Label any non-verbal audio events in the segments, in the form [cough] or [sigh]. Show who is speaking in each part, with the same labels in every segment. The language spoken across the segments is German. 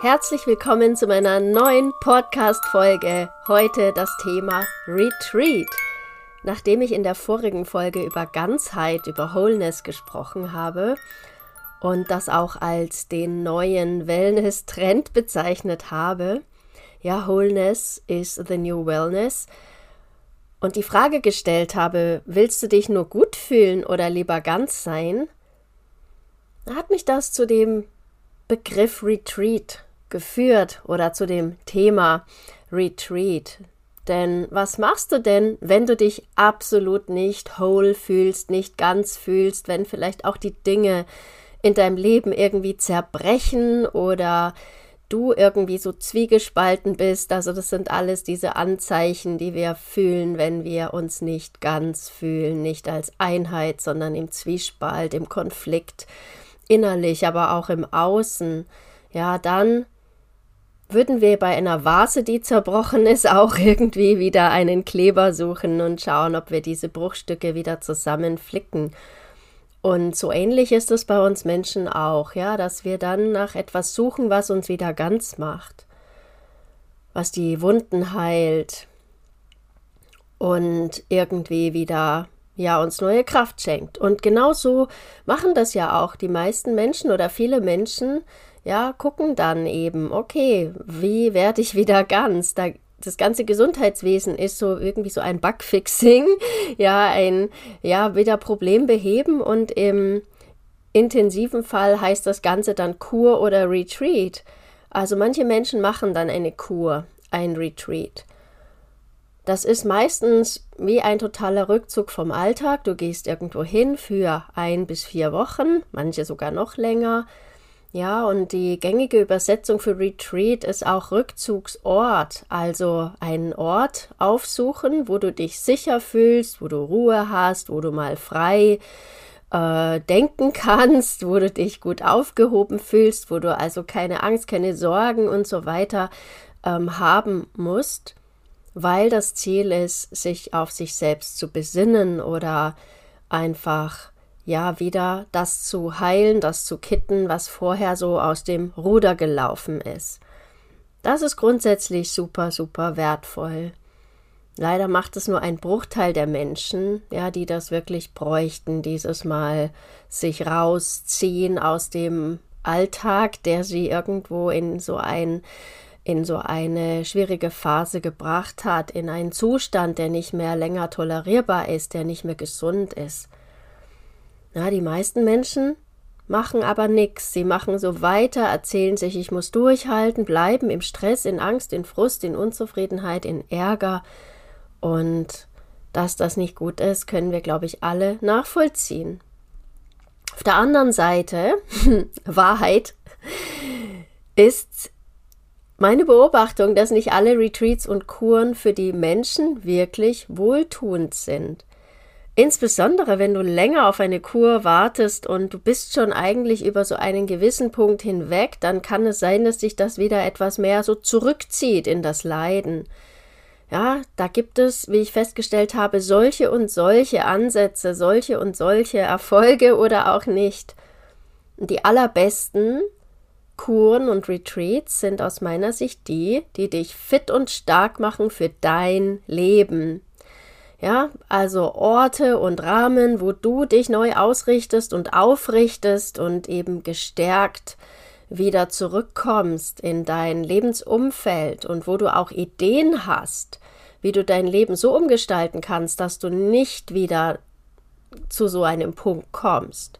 Speaker 1: Herzlich willkommen zu meiner neuen Podcast-Folge. Heute das Thema Retreat. Nachdem ich in der vorigen Folge über Ganzheit, über Wholeness gesprochen habe und das auch als den neuen Wellness-Trend bezeichnet habe, ja, Wholeness is the new Wellness, und die Frage gestellt habe, willst du dich nur gut fühlen oder lieber ganz sein, hat mich das zu dem Begriff Retreat geführt oder zu dem Thema Retreat. Denn was machst du denn, wenn du dich absolut nicht whole fühlst, nicht ganz fühlst, wenn vielleicht auch die Dinge in deinem Leben irgendwie zerbrechen oder du irgendwie so zwiegespalten bist. Also das sind alles diese Anzeichen, die wir fühlen, wenn wir uns nicht ganz fühlen, nicht als Einheit, sondern im Zwiespalt, im Konflikt, innerlich, aber auch im Außen. Ja, dann würden wir bei einer Vase, die zerbrochen ist, auch [laughs] irgendwie wieder einen Kleber suchen und schauen, ob wir diese Bruchstücke wieder zusammenflicken. Und so ähnlich ist es bei uns Menschen auch, ja, dass wir dann nach etwas suchen, was uns wieder ganz macht, was die Wunden heilt und irgendwie wieder ja uns neue Kraft schenkt. Und genauso machen das ja auch die meisten Menschen oder viele Menschen, ja, gucken dann eben, okay, wie werde ich wieder ganz? Da, das ganze Gesundheitswesen ist so irgendwie so ein Bugfixing, [laughs] ja, ein, ja, wieder Problem beheben und im intensiven Fall heißt das Ganze dann Kur oder Retreat. Also manche Menschen machen dann eine Kur, ein Retreat. Das ist meistens wie ein totaler Rückzug vom Alltag. Du gehst irgendwo hin für ein bis vier Wochen, manche sogar noch länger. Ja, und die gängige Übersetzung für Retreat ist auch Rückzugsort, also einen Ort aufsuchen, wo du dich sicher fühlst, wo du Ruhe hast, wo du mal frei äh, denken [laughs] kannst, wo du dich gut aufgehoben fühlst, wo du also keine Angst, keine Sorgen und so weiter ähm, haben musst, weil das Ziel ist, sich auf sich selbst zu besinnen oder einfach ja wieder das zu heilen, das zu kitten, was vorher so aus dem Ruder gelaufen ist. Das ist grundsätzlich super, super wertvoll. Leider macht es nur ein Bruchteil der Menschen, ja, die das wirklich bräuchten, dieses Mal sich rausziehen aus dem Alltag, der sie irgendwo in so ein in so eine schwierige Phase gebracht hat, in einen Zustand, der nicht mehr länger tolerierbar ist, der nicht mehr gesund ist. Na, die meisten Menschen machen aber nichts. Sie machen so weiter, erzählen sich, ich muss durchhalten, bleiben im Stress, in Angst, in Frust, in Unzufriedenheit, in Ärger. Und dass das nicht gut ist, können wir, glaube ich, alle nachvollziehen. Auf der anderen Seite, [laughs] Wahrheit, ist meine Beobachtung, dass nicht alle Retreats und Kuren für die Menschen wirklich wohltuend sind. Insbesondere wenn du länger auf eine Kur wartest und du bist schon eigentlich über so einen gewissen Punkt hinweg, dann kann es sein, dass sich das wieder etwas mehr so zurückzieht in das Leiden. Ja, da gibt es, wie ich festgestellt habe, solche und solche Ansätze, solche und solche Erfolge [laughs] oder auch nicht. Die allerbesten Kuren und Retreats sind aus meiner Sicht die, die dich fit und stark machen für dein Leben, ja, also Orte und Rahmen, wo du dich neu ausrichtest und aufrichtest und eben gestärkt wieder zurückkommst in dein Lebensumfeld und wo du auch Ideen hast, wie du dein Leben so umgestalten kannst, dass du nicht wieder zu so einem Punkt kommst.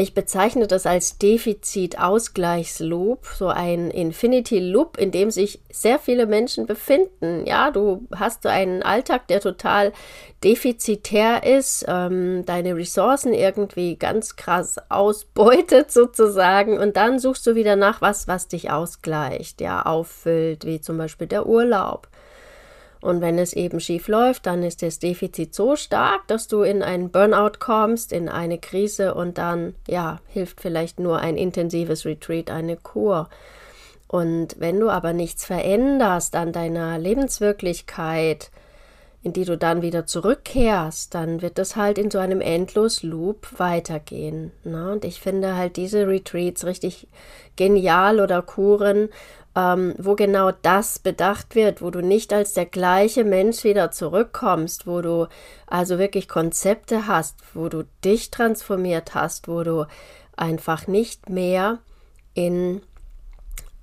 Speaker 1: Ich bezeichne das als Defizit-Ausgleichsloop, so ein Infinity-Loop, in dem sich sehr viele Menschen befinden. Ja, du hast so einen Alltag, der total defizitär ist, ähm, deine Ressourcen irgendwie ganz krass ausbeutet [laughs] sozusagen und dann suchst du wieder nach was, was dich ausgleicht, ja, auffüllt, wie zum Beispiel der Urlaub. Und wenn es eben schief läuft, dann ist das Defizit so stark, dass du in einen Burnout kommst, in eine Krise und dann, ja, hilft vielleicht nur ein intensives Retreat, eine Kur. Und wenn du aber nichts veränderst an deiner Lebenswirklichkeit, in die du dann wieder zurückkehrst, dann wird das halt in so einem endlos Loop weitergehen. Ne? Und ich finde halt diese Retreats richtig genial oder Kuren, ähm, wo genau das bedacht wird, wo du nicht als der gleiche Mensch wieder zurückkommst, wo du also wirklich Konzepte hast, wo du dich transformiert hast, wo du einfach nicht mehr in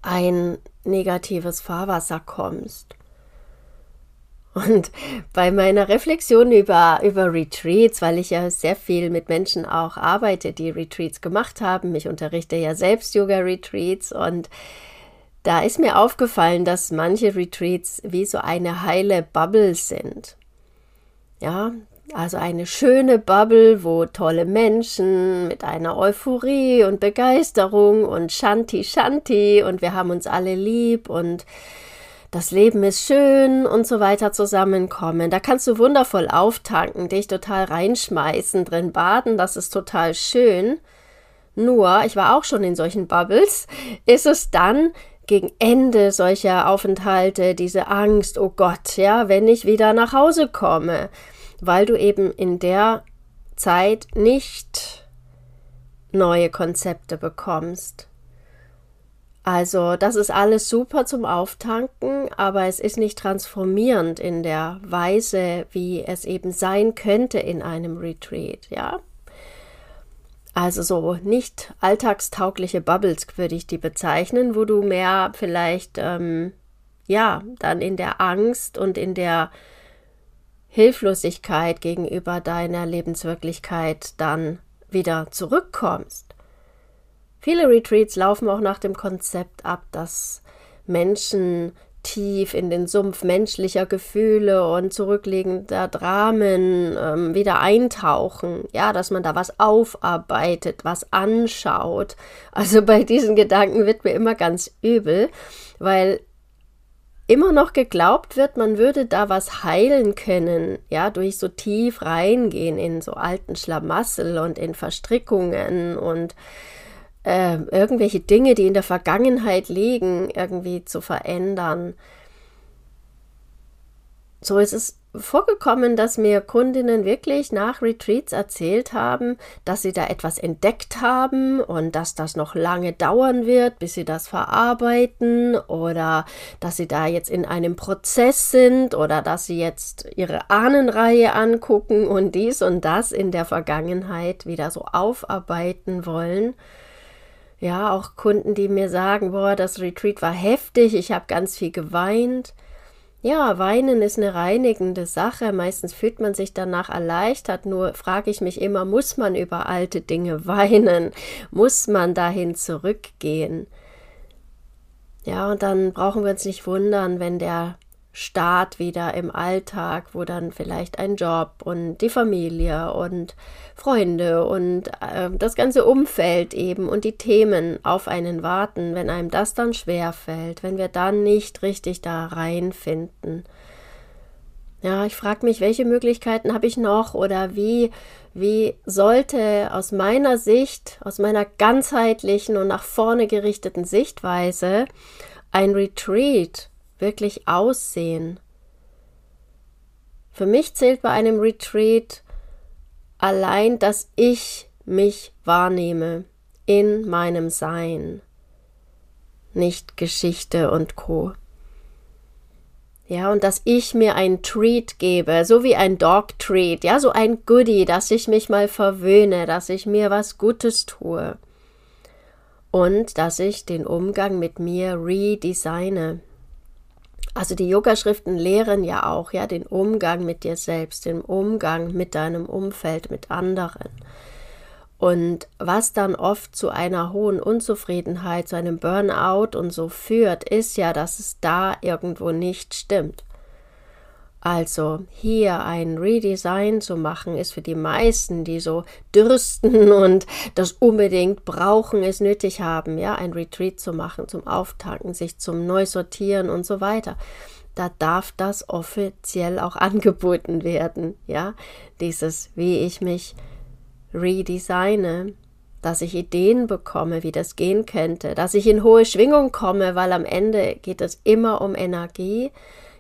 Speaker 1: ein negatives Fahrwasser kommst. Und bei meiner Reflexion über, über Retreats, weil ich ja sehr viel mit Menschen auch arbeite, die Retreats gemacht haben, ich unterrichte ja selbst Yoga-Retreats und da ist mir aufgefallen, dass manche Retreats wie so eine heile Bubble sind. Ja, also eine schöne Bubble, wo tolle Menschen mit einer Euphorie und Begeisterung und Shanti Shanti und wir haben uns alle lieb und das Leben ist schön und so weiter zusammenkommen. Da kannst du wundervoll auftanken, dich total reinschmeißen, drin baden, das ist total schön. Nur, ich war auch schon in solchen Bubbles, ist es dann gegen Ende solcher Aufenthalte diese Angst, oh Gott, ja, wenn ich wieder nach Hause komme, weil du eben in der Zeit nicht neue Konzepte bekommst. Also, das ist alles super zum Auftanken, aber es ist nicht transformierend in der Weise, wie es eben sein könnte in einem Retreat, ja? Also so nicht alltagstaugliche Bubbles würde ich die bezeichnen, wo du mehr vielleicht ähm, ja dann in der Angst und in der Hilflosigkeit gegenüber deiner Lebenswirklichkeit dann wieder zurückkommst. Viele Retreats laufen auch nach dem Konzept ab, dass Menschen tief in den Sumpf menschlicher Gefühle und zurückliegender Dramen ähm, wieder eintauchen. Ja, dass man da was aufarbeitet, was anschaut. Also bei diesen Gedanken wird mir immer ganz übel, weil immer noch geglaubt wird, man würde da was heilen können, ja, durch so tief reingehen in so alten Schlamassel und in Verstrickungen und äh, irgendwelche Dinge, die in der Vergangenheit liegen, irgendwie zu verändern. So ist es vorgekommen, dass mir Kundinnen wirklich nach Retreats erzählt haben, dass sie da etwas entdeckt haben und dass das noch lange dauern wird, bis sie das verarbeiten oder dass sie da jetzt in einem Prozess sind oder dass sie jetzt ihre Ahnenreihe angucken und dies und das in der Vergangenheit wieder so aufarbeiten wollen. Ja, auch Kunden, die mir sagen, boah, das Retreat war heftig, ich habe ganz viel geweint. Ja, weinen ist eine reinigende Sache. Meistens fühlt man sich danach erleichtert. Nur frage ich mich immer, muss man über alte Dinge [laughs] weinen? Muss man dahin zurückgehen? Ja, und dann brauchen wir uns nicht wundern, wenn der Start wieder im Alltag, wo dann vielleicht ein Job und die Familie und Freunde und äh, das ganze Umfeld eben und die Themen auf einen warten, wenn einem das dann schwer fällt, wenn wir dann nicht richtig da reinfinden. Ja, ich frage mich, welche Möglichkeiten habe ich noch oder wie, wie sollte aus meiner Sicht, aus meiner ganzheitlichen und nach vorne gerichteten Sichtweise ein Retreat wirklich aussehen? Für mich zählt bei einem Retreat allein, dass ich mich wahrnehme in meinem Sein, nicht Geschichte und Co. Ja, und dass ich mir ein Treat gebe, so wie ein Dog Treat, ja, so ein Goodie, dass ich mich mal verwöhne, dass ich mir was Gutes tue. Und dass ich den Umgang mit mir redesigne. Also die Yoga-Schriften lehren ja auch ja den Umgang mit dir selbst, den Umgang mit deinem Umfeld, mit anderen. Und was dann oft zu einer hohen Unzufriedenheit, zu einem Burnout und so führt, ist ja, dass es da irgendwo nicht stimmt. Also hier ein Redesign zu machen, ist für die meisten, die so dürsten [laughs] und das unbedingt brauchen, es nötig haben, ja, ein Retreat zu machen, zum Auftanken, sich zum Neusortieren und so weiter. Da darf das offiziell auch [laughs] angeboten werden, ja, dieses, wie ich mich redesigne, dass ich Ideen bekomme, wie das gehen könnte, dass ich in hohe Schwingung komme, weil am Ende geht es immer um Energie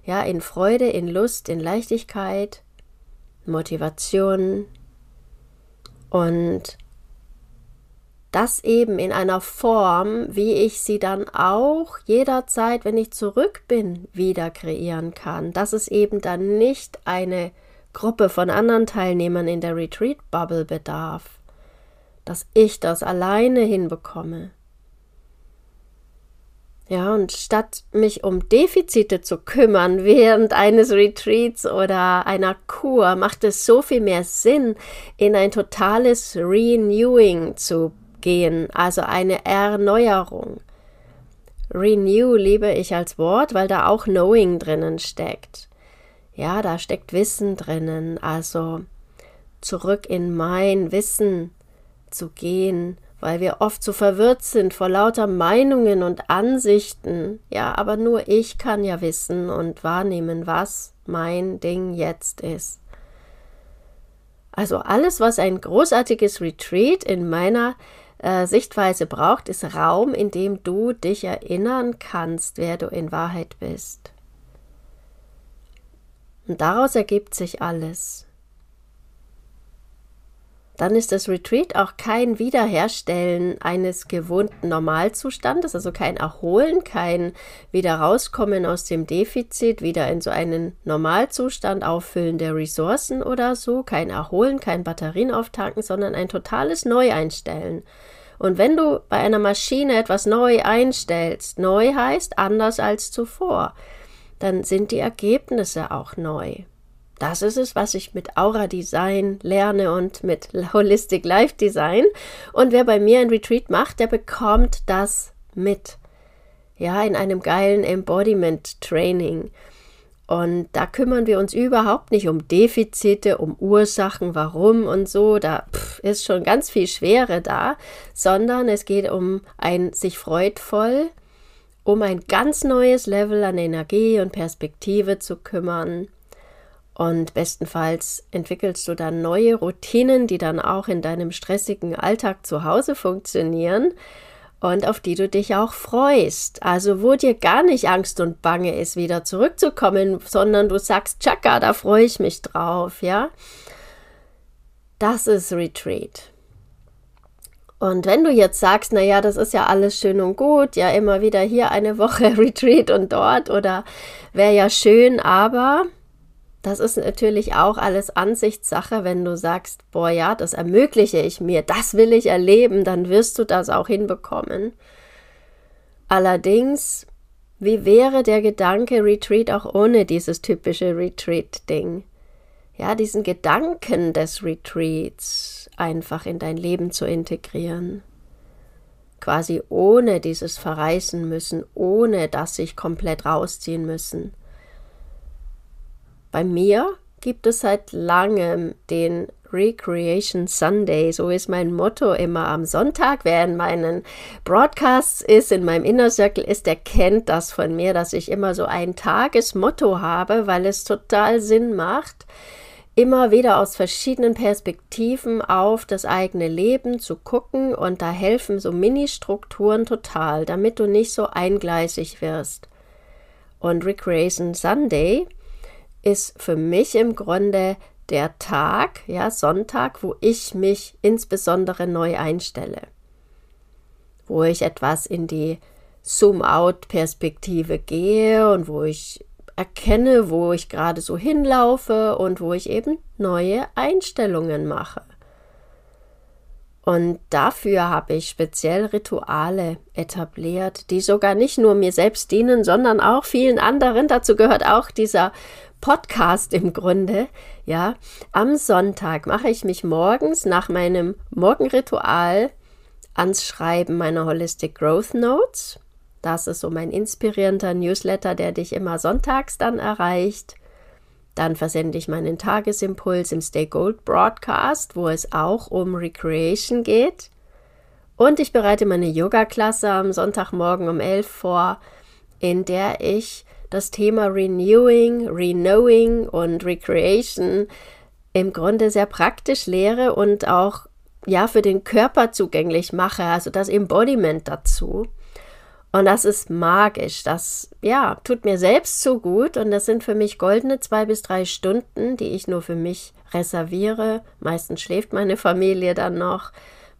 Speaker 1: ja, in Freude, in Lust, in Leichtigkeit, Motivation und das eben in einer Form, wie ich sie dann auch jederzeit, wenn ich zurück bin, wieder kreieren kann. Dass es eben dann nicht eine Gruppe von anderen Teilnehmern in der Retreat Bubble bedarf, dass ich das alleine hinbekomme. Ja, und statt mich um Defizite zu kümmern während eines Retreats oder einer Kur, macht es so viel mehr Sinn, in ein totales Renewing zu gehen, also eine Erneuerung. Renew liebe ich als Wort, weil da auch Knowing drinnen steckt. Ja, da steckt Wissen drinnen, also zurück in mein Wissen zu gehen, weil wir oft so verwirrt sind vor lauter Meinungen und Ansichten. Ja, aber nur ich kann ja wissen und wahrnehmen, was mein Ding jetzt ist. Also alles, was ein großartiges Retreat in meiner äh, Sichtweise braucht, ist Raum, in dem du dich erinnern kannst, wer du in Wahrheit bist. Und daraus ergibt sich alles. Dann ist das Retreat auch kein Wiederherstellen eines gewohnten Normalzustandes, also kein Erholen, kein wieder rauskommen aus dem Defizit, wieder in so einen Normalzustand auffüllen der Ressourcen oder so, kein Erholen, kein Batterien auftanken, sondern ein totales Neueinstellen. Und wenn du bei einer Maschine etwas neu einstellst, neu heißt anders als zuvor dann sind die Ergebnisse auch neu. Das ist es, was ich mit Aura Design lerne und mit [laughs] Holistic Life Design. Und wer bei mir ein Retreat macht, der bekommt das mit. Ja, in einem geilen Embodiment Training. Und da kümmern wir uns überhaupt nicht um Defizite, um Ursachen, warum und so. Da pff, ist schon ganz viel Schwere da, sondern es geht um ein sich freudvoll um ein ganz neues Level an Energie und Perspektive zu kümmern. Und bestenfalls entwickelst du dann neue Routinen, die dann auch in deinem stressigen Alltag zu Hause funktionieren und auf die du dich auch freust. Also wo dir gar nicht Angst und Bange ist, wieder zurückzukommen, sondern du sagst, Chaka, da freue ich mich drauf, ja. Das ist Retreat. Und wenn du jetzt sagst, na ja, das ist ja alles schön und gut, ja immer wieder hier eine Woche [laughs] Retreat und dort oder wäre ja schön, aber das ist natürlich auch alles Ansichtssache, wenn du sagst, boah, ja, das ermögliche ich mir, das will ich erleben, dann wirst du das auch hinbekommen. Allerdings, wie wäre der Gedanke Retreat auch ohne dieses typische Retreat-Ding? Ja, diesen Gedanken des Retreats, einfach in dein Leben zu integrieren. Quasi ohne dieses Verreißen müssen, ohne dass sich komplett rausziehen müssen. Bei mir gibt es seit langem den Recreation Sunday, so ist mein Motto immer am Sonntag. Wer in meinen Broadcasts ist, in meinem Inner Circle ist, der kennt das von mir, dass ich immer so ein Tagesmotto habe, weil es total Sinn macht, immer wieder aus verschiedenen Perspektiven auf das eigene Leben zu gucken und da helfen so Mini-Strukturen total, damit du nicht so eingleisig wirst. Und Recreation Sunday ist für mich im Grunde der Tag, ja, Sonntag, wo ich mich insbesondere neu einstelle. Wo ich etwas in die Zoom-out-Perspektive gehe und wo ich erkenne, wo ich gerade so hinlaufe und wo ich eben neue Einstellungen mache. Und dafür habe ich speziell Rituale etabliert, die sogar nicht nur mir selbst dienen, sondern auch vielen anderen. Dazu gehört auch dieser Podcast im Grunde. Ja, am Sonntag mache ich mich morgens nach meinem Morgenritual ans Schreiben meiner Holistic Growth Notes. Das ist so mein inspirierender Newsletter, der dich immer sonntags dann erreicht. Dann versende ich meinen Tagesimpuls im Stay Gold Broadcast, wo es auch um Recreation geht. Und ich bereite meine Yoga-Klasse am Sonntagmorgen um 11 vor, in der ich das Thema Renewing, Renowing und Recreation im Grunde sehr praktisch lehre und auch ja für den Körper zugänglich mache, also das Embodiment dazu. Und das ist magisch. Das, ja, tut mir selbst so gut. Und das sind für mich goldene zwei bis drei Stunden, die ich nur für mich reserviere. Meistens schläft meine Familie dann noch.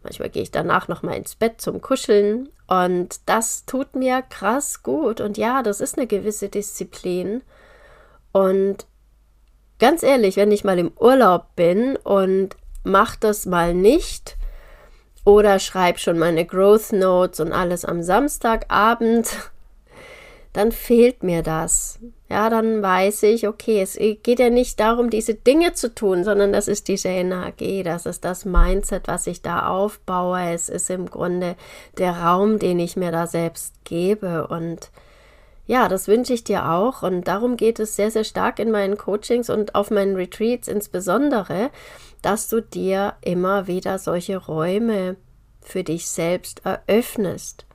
Speaker 1: Manchmal gehe ich danach noch mal ins Bett zum Kuscheln. Und das tut mir krass gut. Und ja, das ist eine gewisse Disziplin. Und ganz ehrlich, wenn ich mal im Urlaub bin und mache das mal nicht, oder schreibe schon meine Growth Notes und alles am Samstagabend, dann fehlt mir das. Ja, dann weiß ich, okay, es geht ja nicht darum, diese Dinge zu tun, sondern das ist diese Energie, das ist das Mindset, was ich da aufbaue. Es ist im Grunde der Raum, den ich mir da selbst gebe. Und ja, das wünsche ich dir auch. Und darum geht es sehr, sehr stark in meinen Coachings und auf meinen Retreats insbesondere, dass du dir immer wieder solche Räume für dich selbst eröffnest.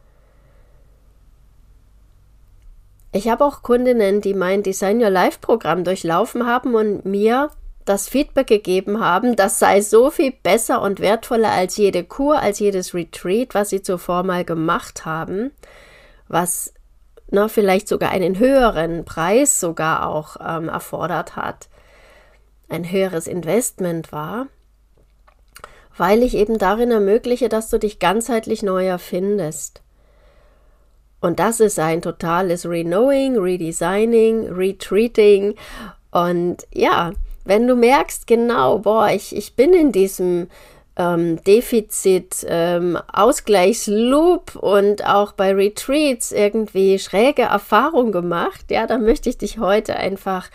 Speaker 1: Ich habe auch Kundinnen, die mein Design Your Life Programm durchlaufen haben und mir das Feedback gegeben haben, das sei so viel besser und wertvoller als jede Kur, als jedes Retreat, was sie zuvor mal gemacht haben, was na, vielleicht sogar einen höheren Preis sogar auch ähm, erfordert hat, ein höheres Investment war weil ich eben darin ermögliche, dass du dich ganzheitlich neu erfindest. Und das ist ein totales Renowing, Redesigning, Retreating. Und ja, wenn du merkst, genau, boah, ich, ich bin in diesem ähm, Defizit, ähm, Ausgleichsloop und auch bei Retreats irgendwie schräge Erfahrungen gemacht, ja, dann möchte ich dich heute einfach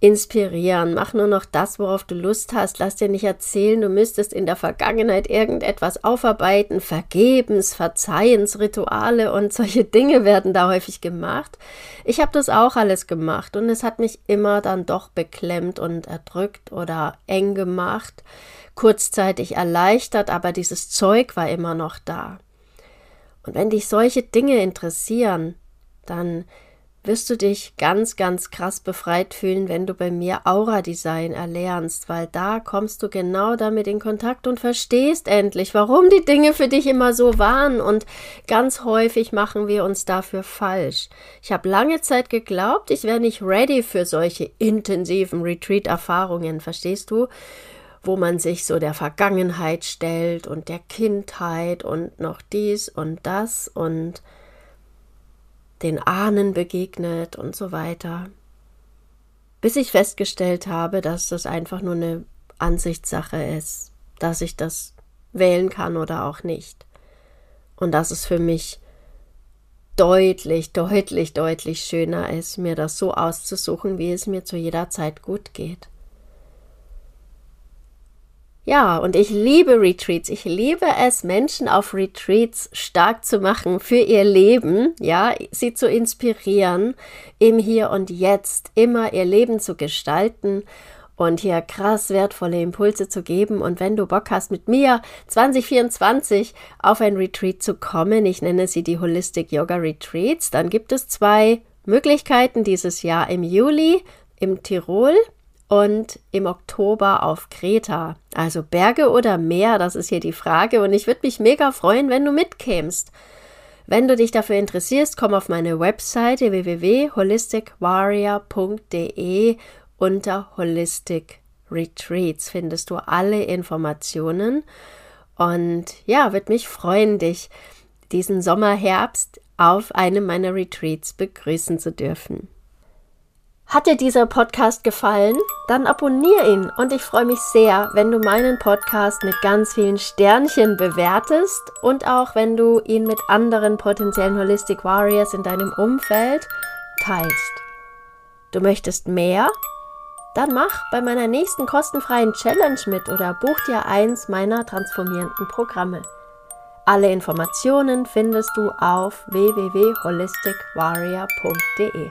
Speaker 1: inspirieren. Mach nur noch das, worauf du Lust hast. Lass dir nicht erzählen, du müsstest in der Vergangenheit irgendetwas aufarbeiten. Vergebens, Verzeihens, Rituale und solche Dinge werden da häufig gemacht. Ich habe das auch alles gemacht und es hat mich immer dann doch beklemmt und erdrückt oder eng gemacht. Kurzzeitig erleichtert, aber dieses Zeug war immer noch da. Und wenn dich solche Dinge interessieren, dann wirst du dich ganz, ganz krass befreit fühlen, wenn du bei mir Aura-Design erlernst, weil da kommst du genau damit in Kontakt und verstehst endlich, warum die Dinge für dich immer so waren und ganz häufig machen wir uns dafür falsch. Ich habe lange Zeit geglaubt, ich wäre nicht ready für solche intensiven Retreat-Erfahrungen, verstehst du? wo man sich so der Vergangenheit stellt und der Kindheit und noch dies und das und den Ahnen begegnet und so weiter. Bis ich festgestellt habe, dass das einfach nur eine Ansichtssache ist, dass ich das wählen kann oder auch nicht. Und dass es für mich deutlich, deutlich, deutlich schöner ist, mir das so auszusuchen, wie es mir zu jeder Zeit gut geht. Ja, und ich liebe Retreats. Ich liebe es, Menschen auf Retreats stark zu machen für ihr Leben, ja, sie zu inspirieren, im Hier und Jetzt immer ihr Leben zu gestalten und hier krass wertvolle Impulse zu geben. Und wenn du Bock hast, mit mir 2024 auf ein Retreat zu kommen, ich nenne sie die Holistic Yoga Retreats, dann gibt es zwei Möglichkeiten dieses Jahr im Juli im Tirol und im Oktober auf Kreta. Also Berge oder Meer, das ist hier die Frage. Und ich würde mich mega freuen, wenn du mitkämst. Wenn du dich dafür interessierst, komm auf meine Webseite www.holisticwarrior.de unter Holistic Retreats findest du alle Informationen. Und ja, würde mich freuen, dich diesen Sommer, Herbst auf einem meiner Retreats begrüßen zu dürfen. Hat dir dieser Podcast gefallen? Dann abonniere ihn und ich freue mich sehr, wenn du meinen Podcast mit ganz vielen Sternchen bewertest und auch wenn du ihn mit anderen potenziellen Holistic Warriors in deinem Umfeld teilst. Du möchtest mehr? Dann mach bei meiner nächsten kostenfreien Challenge mit oder buch dir eins meiner transformierenden Programme. Alle Informationen findest du auf www.holisticwarrior.de.